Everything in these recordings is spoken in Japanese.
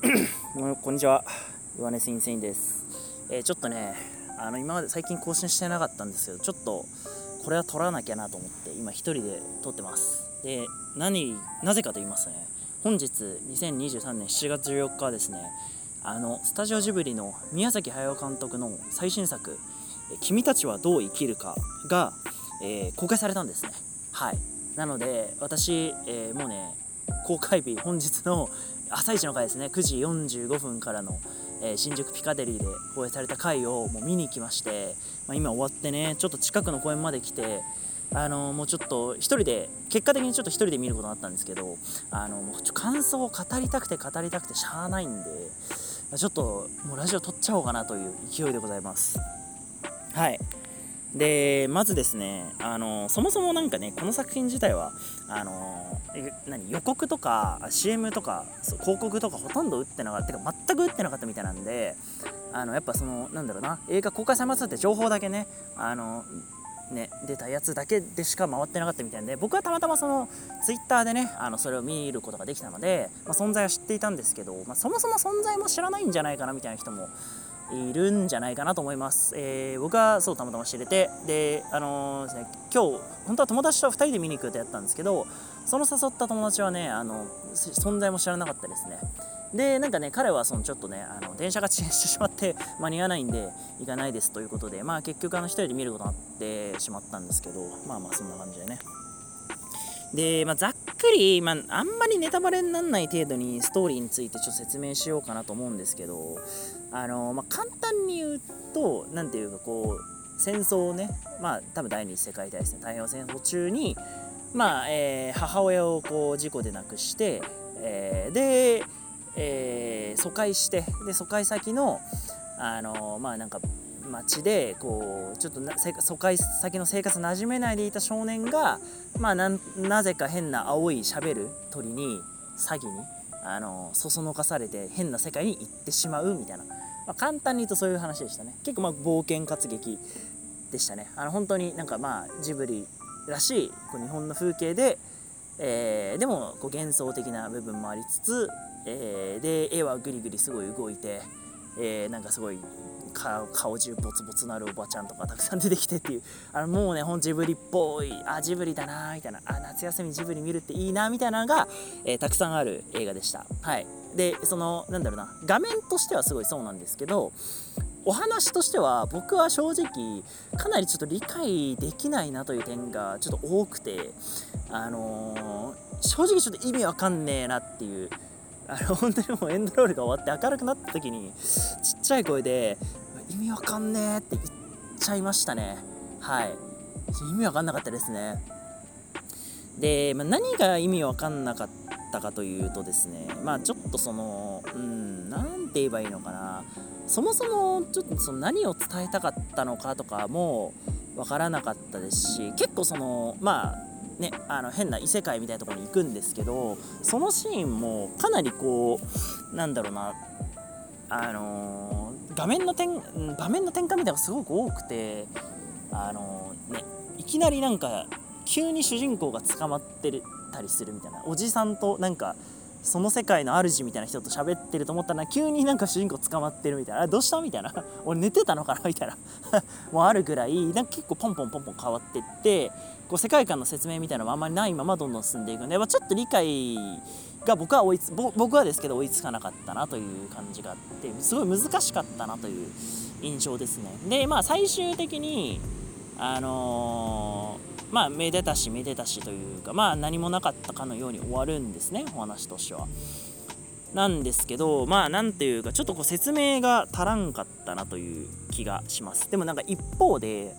こんにちは。岩根すインです、えー、ちょっとねあの今まで最近更新してなかったんですけどちょっとこれは撮らなきゃなと思って今一人で撮ってます。で何なぜかと言いますとね本日2023年7月14日はですねあのスタジオジブリの宮崎駿監督の最新作「君たちはどう生きるかが」えー、公開されたんですね。はい。なので私、えー、もうね公開日本日の朝一の回ですね。9時45分からの、えー、新宿ピカデリーで放映された回をもう見に行きまして、まあ、今終わってねちょっと近くの公園まで来てあのもうちょっと1人で結果的にちょっと1人で見ることになったんですけどあのもう感想を語りたくて語りたくてしゃあないんでちょっともうラジオ撮っちゃおうかなという勢いでございます。はい。でまずですねあのそもそも何かねこの作品自体はあの何予告とか CM とか広告とかほとんど打ってなかったてか全く打ってなかったみたいなんであのやっぱそのなんだろうな映画公開されますって情報だけねあのね、出たやつだけでしか回ってなかったみたいで僕はたまたまそのツイッターでねあのそれを見ることができたので、まあ、存在は知っていたんですけど、まあ、そもそも存在も知らないんじゃないかなみたいな人もいるんじゃないかなと思います、えー、僕はそうたまたま知れてであのー、ですね今日本当は友達と2人で見に行くってやったんですけどその誘った友達はねあの存在も知らなかったですね。でなんかね彼はそのちょっとねあの電車が遅延してしまって間に合わないんで行かないですということでまあ結局あの1人で見ることになってしまったんですけどまあまあそんな感じでね。で、まあ、ざっくり、まあ、あんまりネタバレにならない程度にストーリーについてちょっと説明しようかなと思うんですけど、あのまあ、簡単に言うと、何ていうかこう、戦争をね、まあ、多分第二次世界大戦、太平洋戦争中に、まあえー、母親をこう事故で亡くして、えー、で、えー、疎開してで疎開先のあのまあなんか町でこうちょっと疎開先の生活馴染めないでいた少年が、まあ、なぜか変な青いしゃべる鳥に詐欺にあのそそのかされて変な世界に行ってしまうみたいな、まあ、簡単に言うとそういう話でしたね。結構まあ冒険活劇でしたね。あの本当になんかまあジブリらしいこう日本の風景で、えー、でもこう幻想的な部分もありつつ、えー、で絵はグリグリすごい動いて、えー、なんかすごい顔中ボツボツなるおばちゃんとかたくさん出てきてっていうあのもうねほんジブリっぽいあジブリだなみたいなあ夏休みジブリ見るっていいなみたいなのが、えー、たくさんある映画でした。はい。でそのなんだろうな画面としてはすごいそうなんですけどお話としては僕は正直かなりちょっと理解できないなという点がちょっと多くてあのー、正直ちょっと意味わかんねえなっていうあの本当にもうエンドロールが終わって明るくなった時にちっちゃい声で意味わかんねえって言っちゃいましたね。はい。意味わかんなかったですね。で、まあ、何が意味わかんなかったかというとですねまあちょっとそのうん何て言えばいいのかな。そもそもちょっとその何を伝えたかったのかとかもわからなかったですし結構そのまあね、あの変な異世界みたいなとこに行くんですけどそのシーンもかなりこうなんだろうなあのー、画面の点場面の転換みたいなのがすごく多くてあの、ねいきなりなんか急に主人公が捕まってたりするみたいなおじさんとなんかその世界の主みたいな人と喋ってると思ったら急になんか主人公捕まってるみたいなあどうしたみたいな俺寝てたのかなみたいな もうあるぐらいなんか結構ポンポンポンポン変わってってこう世界観の説明みたいなのもあんまりないままどんどん進んでいくんで、まあ、ちょっと理解が僕は追いつ僕はですけど追いつかなかったなという感じがあってすごい難しかったなという印象ですねでまあ最終的にあのーまあめでたしめでたしというかまあ何もなかったかのように終わるんですねお話としては。なんですけどまあ何ていうかちょっとこう説明が足らんかったなという気がしますでもなんか一方で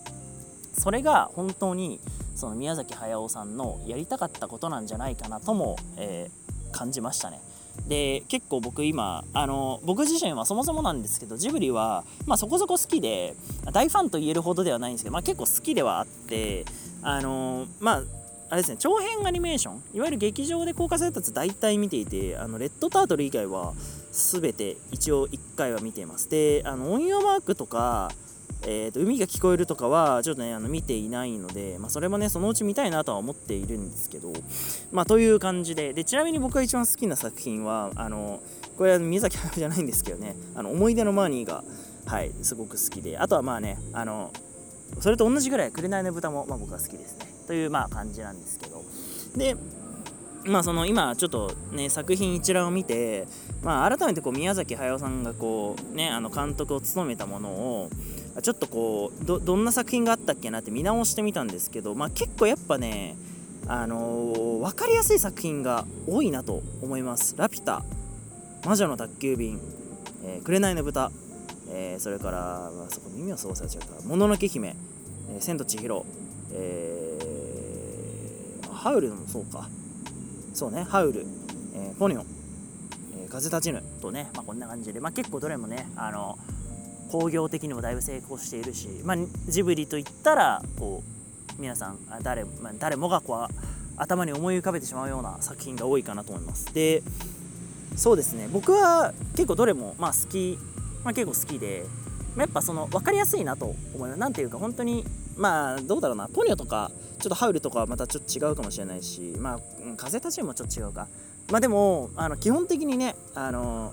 それが本当にその宮崎駿さんのやりたかったことなんじゃないかなとも、えー、感じましたね。で結構僕今あの僕自身はそもそもなんですけどジブリは、まあ、そこそこ好きで大ファンと言えるほどではないんですけど、まあ、結構好きではあってあのまああれですね長編アニメーションいわゆる劇場で公開されたやつ大体見ていてあのレッドタートル以外は全て一応1回は見ています。であのオンヨマークとかえーと、海が聞こえるとかはちょっとねあの見ていないので、まあ、それもねそのうち見たいなとは思っているんですけどまあという感じででちなみに僕が一番好きな作品はあのこれは宮崎駿じゃないんですけどねあの思い出のマーニーがはいすごく好きであとはまあねあのそれと同じぐらい紅の豚も、まあ、僕は好きですね。というまあ感じなんですけど。でまあその今ちょっとね作品一覧を見て、まあ、改めてこう宮崎駿さんがこうねあの監督を務めたものをちょっとこうどんな作品があったっけなって見直してみたんですけど、まあ、結構やっぱねあのー、分かりやすい作品が多いなと思います「ラピュタ」「魔女の宅急便」えー「紅の豚」えー、それから、まあ、そこ耳をそうされちゃうから「もののけ姫」えー「千と千尋」えー、ハウルもそうか。そうねハウル、えー、ポニョン、えー、風立ちぬとね、まあ、こんな感じで、まあ、結構どれもねあの工業的にもだいぶ成功しているし、まあ、ジブリといったらこう皆さん誰,、まあ、誰もがこう頭に思い浮かべてしまうような作品が多いかなと思います。でそうですね。僕は結構どれもまあ好き、まあ、結構好きで、まあ、やっぱその分かりやすいなと思います。何ていうか本当にまあどうだろうな。ポニョとかちょっとハウルとかはまたちょっと違うかもしれないしまあ風立ちもちょっと違うか。まあでもあの基本的にねあの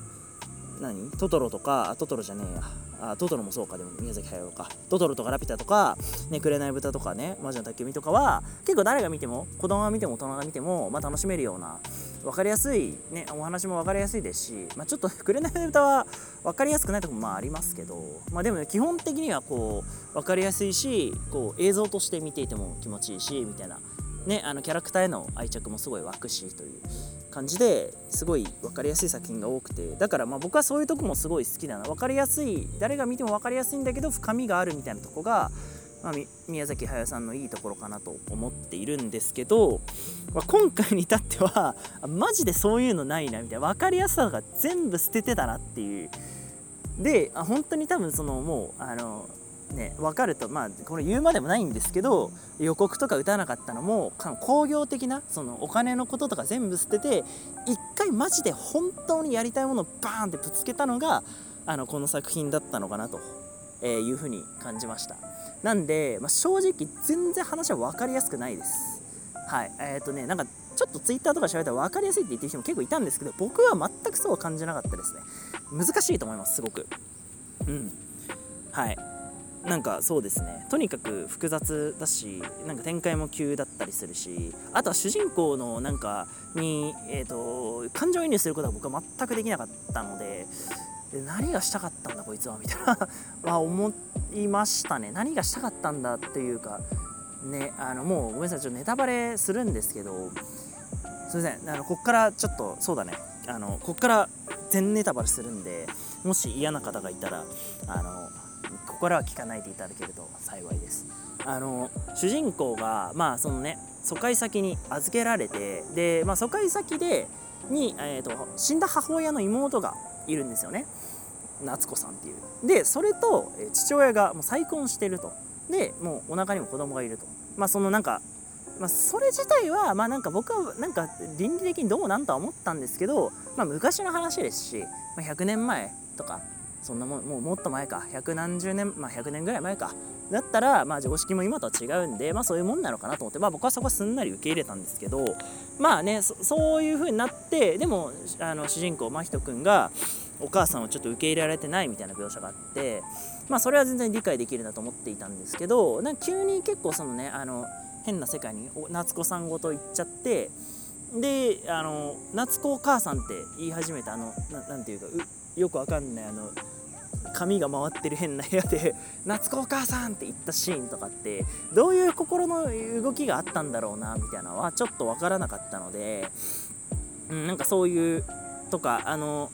何？トトロとかトトロじゃねえや。あトトロもそうかでも宮崎駿か。トトロとかラピュタとか、ね、紅豚とかね魔女の宅急便とかは結構誰が見ても子供が見ても大人が見ても、まあ、楽しめるような分かりやすい、ね、お話も分かりやすいですし、まあ、ちょっと 紅豚は分かりやすくないとこもまあありますけど、まあ、でも、ね、基本的にはこう分かりやすいしこう映像として見ていても気持ちいいしみたいな。ね、あのキャラクターへの愛着もすごい湧くしという。感じですごい分かりやすい作品が多くて。だからまあ僕はそういうとこもすごい好きだな。分かりやすい誰が見ても分かりやすいんだけど深みがあるみたいなとこが、まあ、宮崎駿さんのいいところかなと思っているんですけど、まあ、今回に至っては マジでそういうのないなみたいな。分かりやすさが全部捨ててたなっていう。で本当に多分そのもうあのね、分かるとまあこれ言うまでもないんですけど予告とか打たなかったのも工業的なそのお金のこととか全部捨てて一回マジで本当にやりたいものをバーンってぶつけたのがあのこの作品だったのかなとえいうふうに感じました。なんで、まあ、正直全然話は分かりやすくないです。はいえっ、ー、とねなんかちょっとツイッターとか調べたら分かりやすいって言ってる人も結構いたんですけど僕は全くそうは感じなかったですね。難しいと思いますすごく。うん。はい。なんかそうですね。とにかく複雑だしなんか展開も急だったりするしあとは主人公のなんかに、えーと、感情移入することは僕は全くできなかったので何がしたかったんだこいつはみたいなは思いましたね。何がしたかったんだっていうかねあのもうごめんなさいちょっとネタバレするんですけどすいません。あのこっからちょっとそうだね。あのこっから全ネタバレするんでもし嫌な方がいたらあのここからは聞かないでいただけると幸いです。あの主人公がまあそのね疎開先に預けられてで、まあ、疎開先でに、えーと、死んだ母親の妹がいるんですよね。夏子さんっていう。でそれと父親がもう再婚してると。でもうお腹にも子供がいると。まあそのなんかまあ、それ自体はまあなんか僕はなんか倫理的にどうなんとは思ったんですけど、まあ、昔の話ですし、まあ、100年前とかそんなもんもうもっと前か。百何十年まあ100年ぐらい前か。だったらまあ常識も今とは違うんでまあそういうもんなのかなと思って。まあ僕はそこはすんなり受け入れたんですけどまあねそういう風になってでもあの主人公真人君がお母さんをちょっと受け入れられてないみたいな描写があってまあそれは全然理解できるなと思っていたんですけどなんか急に結構そのねあの変な世界に夏子さんごと行っちゃってであの夏子お母さんって言い始めたあの何ていうかよくわかんないあの髪が回ってる変な部屋で「夏子お母さん!」って言ったシーンとかってどういう心の動きがあったんだろうなみたいなのはちょっと分からなかったので、うん、なんかそういうとかあの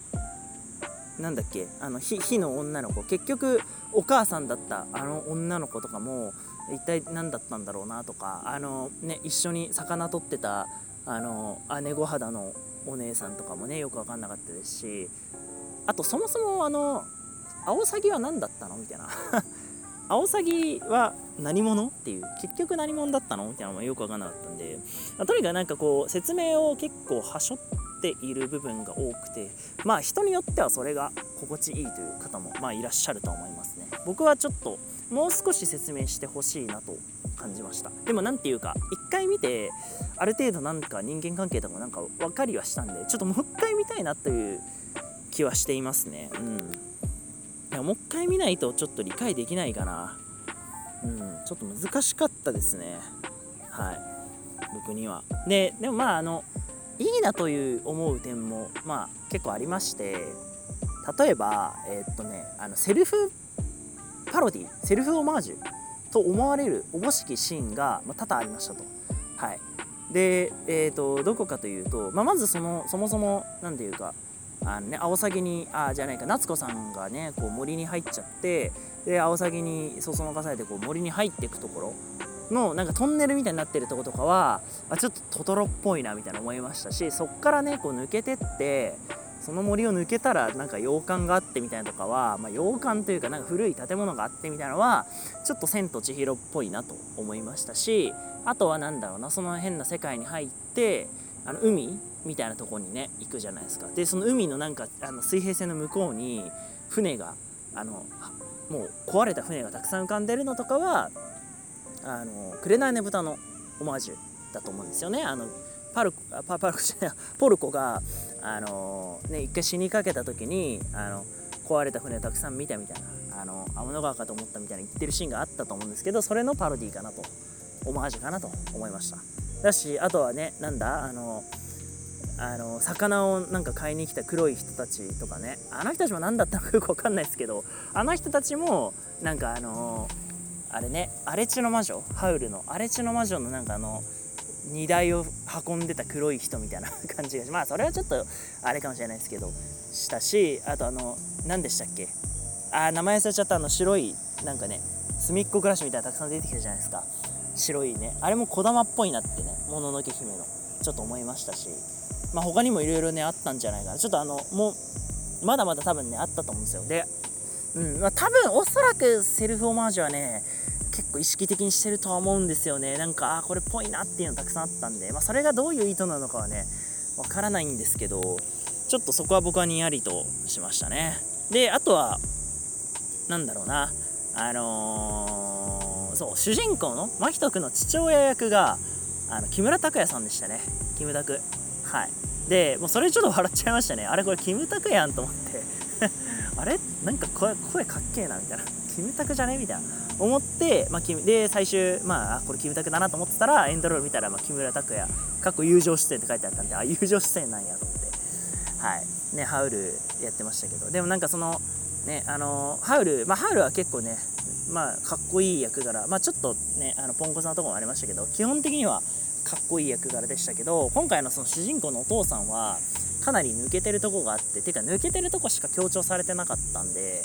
なんだっけあの火の女の子結局お母さんだったあの女の子とかも一体何だったんだろうなとかあの、ね、一緒に魚取ってたあの姉御肌のお姉さんとかもねよく分かんなかったですしあとそもそもあのアオサギは何だったの？みたいな。アオサギは何者っていう結局何者だったの？みたいなのもよく分かんなかったんで、ま、とにかくなんかこう説明を結構はしょっている部分が多くて。まあ人によってはそれが心地いいという方もまあいらっしゃると思いますね。僕はちょっともう少し説明してほしいなと感じました。でも何ていうか一回見てある程度なんか人間関係とかもなんか分かりはしたんでちょっともう一回見たいなという気はしていますね。うん。いやもう一回見ないとちょっと理解できないかな。うん。ちょっと難しかったですね。はい。僕には。ででもまああのいいなという思う点もまあ結構ありまして例えばえー、っとねあのセルフパロディセルフオマージュと思われるおぼしきシーンが、まあ、多々ありましたと。はい、で、えーと、どこかというと、まあ、まずそのそもそも何ていうかあの、ね、アオサギにあじゃないか夏子さんがねこう森に入っちゃってでアオサギにそそのかされてこう森に入っていくところのなんかトンネルみたいになってるとことかはあちょっとトトロっぽいなみたいな思いましたしそっからねこう抜けてってその森を抜けたらなんか洋館があってみたいなとかは、まあ、洋館というかなんか古い建物があってみたいなのはちょっと「千と千尋」っぽいなと思いましたしあとは何だろうなその変な世界に入ってあの海みたいなとこにね行くじゃないですか。でその海のなんかあの水平線の向こうに船があのもう壊れた船がたくさん浮かんでるのとかはあの紅ねぶたのオマージュだと思うんですよね。あのパルコパパルコじゃないポルコがあのね一回死にかけた時にあの壊れた船をたくさん見たみたいなあの天の川かと思ったみたいな言ってるシーンがあったと思うんですけどそれのパロディーかなと。オマージュかなと思いました。だしあとはねなんだあのあの魚をなんか買いに来た黒い人たちとかね。あの人たちも何だったのかよく分かんないですけどあの人たちもなんかあのあれね荒地の魔女？ハウルの？荒地の魔女のなんかあの荷台を運んでた黒い人みたいな感じがしまあそれはちょっとあれかもしれないですけどしたしあとあの何でしたっけ？あ名前忘れちゃったあの白いなんかね隅っこ暮らしみたいなたくさん出てきたじゃないですか。白いね。あれも小玉っぽいなってねもののけ姫の。ちょっと思いましたし。まあ他にもいろいろねあったんじゃないかな。ちょっとあのもうまだまだ多分ねあったと思うんですよ。でうんまあ多分おそらくセルフオマージュはね結構意識的にしてるとは思うんですよね。なんかあこれっぽいなっていうのたくさんあったんで、まあ、それがどういう意図なのかはねわからないんですけどちょっとそこは僕はにやりとしましたね。であとは何だろうな。あのー、そう主人公の真人君の父親役があの木村拓哉さんでしたね。キムタクはい。でもうそれちょっと笑っちゃいましたね。あれこれキムタクやんと思って。あれ？なんか声声かっけえなみたいな。キムタクじゃね？みたいな。思って、まあ、で最終まあこれキムタクだなと思ってたらエンドロール見たら、まあ、木村拓哉。過去友情出演って書いてあったんであ友情出演なんやと思って。はい。ねハウルやってましたけど。でもなんかそのねあのハウルまあハウルは結構ねまあかっこいい役柄。まあちょっとねあのポンコツなとこもありましたけど基本的にはかっこいい役柄でしたけど今回のその主人公のお父さんはかなり抜けてるとこがあっててか抜けてるとこしか強調されてなかったんで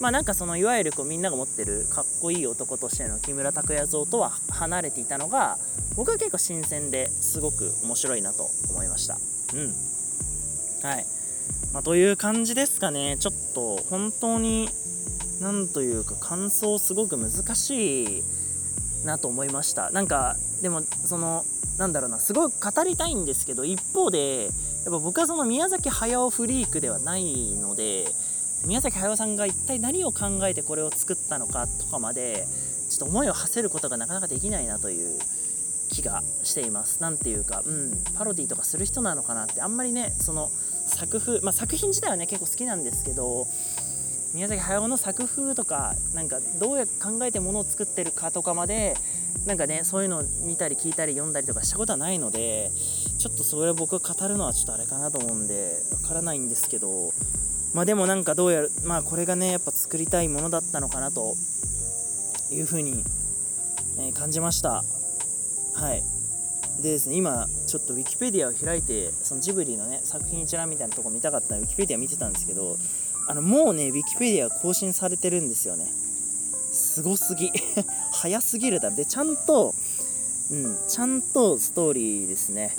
まあなんかそのいわゆるこうみんなが持ってるかっこいい男としての木村拓哉像とは離れていたのが僕は結構新鮮ですごく面白いなと思いました。うん。はい、まあ、という感じですかね。ちょっと本当になんというか感想すごく難しいなと思いましたなんかでもそのなんだろうなすごい語りたいんですけど一方でやっぱ僕はその宮崎駿フリークではないので宮崎駿さんが一体何を考えてこれを作ったのかとかまでちょっと思いを馳せることがなかなかできないなという気がしています。なんていうか、うん、パロディとかする人なのかなってあんまりねその作風、まあ、作品自体はね結構好きなんですけど宮崎駿の作風とかなんかどうやって考えてものを作ってるかとかまでなんかねそういうのを見たり聞いたり読んだりとかしたことはないのでちょっとそれを僕が語るのはちょっとあれかなと思うんでわからないんですけどまあでもなんかどうやらまあこれがねやっぱ作りたいものだったのかなというふうに、え感じました。はい。でですね今ちょっとウィキペディアを開いてそのジブリのね作品一覧みたいなとこ見たかったのでウィキペディア見てたんですけどあのもうねウィキペディア更新されてるんですよね。すごすぎ。早すぎるだろ。でちゃんとうんちゃんとストーリーですね。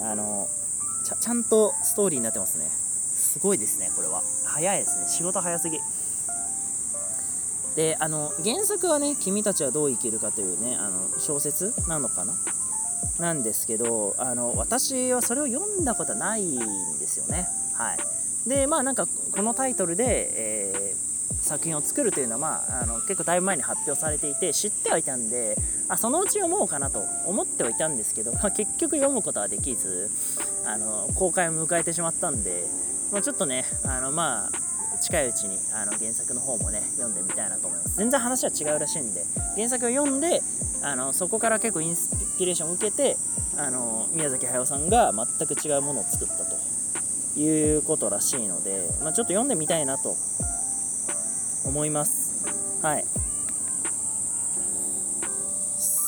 あのちゃちゃんとストーリーになってますね。すごいですねこれは。早いですね。仕事早すぎ。であの原作はね「君たちはどう生きるか」というねあの小説なのかな？なんですけどあの私はそれを読んだことはないんですよね。はい。でまあなんかこのタイトルで、えー作品を作るというのは、まあ、あの結構だいぶ前に発表されていて知ってはいたんであそのうち読もうかなと思ってはいたんですけど、まあ、結局読むことはできずあの公開を迎えてしまったんで、まあ、ちょっとねあのまあ近いうちにあの原作の方もね読んでみたいなと思います。全然話は違うらしいんで原作を読んであのそこから結構インスピレーションを受けてあの宮崎駿さんが全く違うものを作ったと。いうことらしいので、まあ、ちょっと読んでみたいなと思います。はい。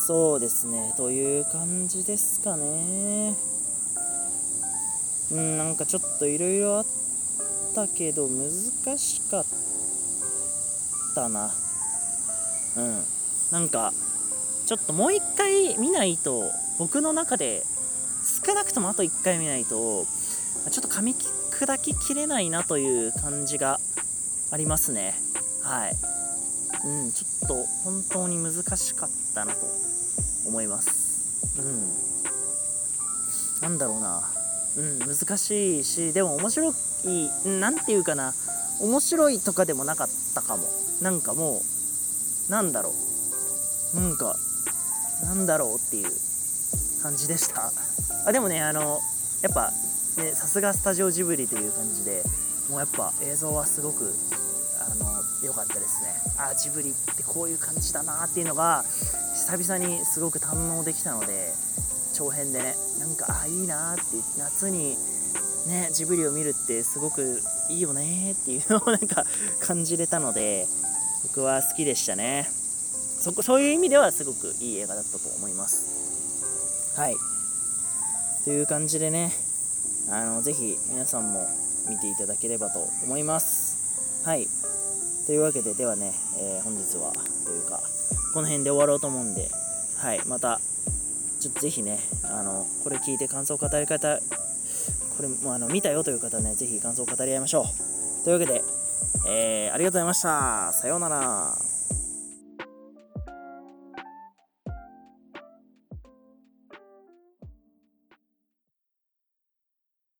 そうですね。という感じですかね。うんなんかちょっといろいろあったけど難しかったな。うん。なんかちょっともう一回見ないと僕の中で少なくともあと1回見ないとちょっと噛み砕ききれないなという感じがありますね。はい。うんちょっと本当に難しかったなと思います。うん。なんだろうな。うん難しいしでも面白い何て言うかな。面白いとかでもなかったかも。なんかもうなんだろう。なんかなんだろうっていう感じでした。あでもねあのやっぱねさすがスタジオジブリという感じでもうやっぱ映像はすごく良かったですね。あジブリってこういう感じだなっていうのが久々にすごく堪能できたので長編でねなんかあいいなって夏にねジブリを見るってすごくいいよねっていうのをなんか感じれたので僕は好きでしたね。そこそういう意味ではすごくいい映画だったと思います。はい。という感じでねあのぜひ皆さんも見ていただければと思います。はい。というわけでではね、えー、本日はというかこの辺で終わろうと思うんではい。またちょっとぜひねあのこれ聞いて感想を語り方これもあの見たよという方ねぜひ感想を語り合いましょう。というわけで、えー、ありがとうございました。さようなら。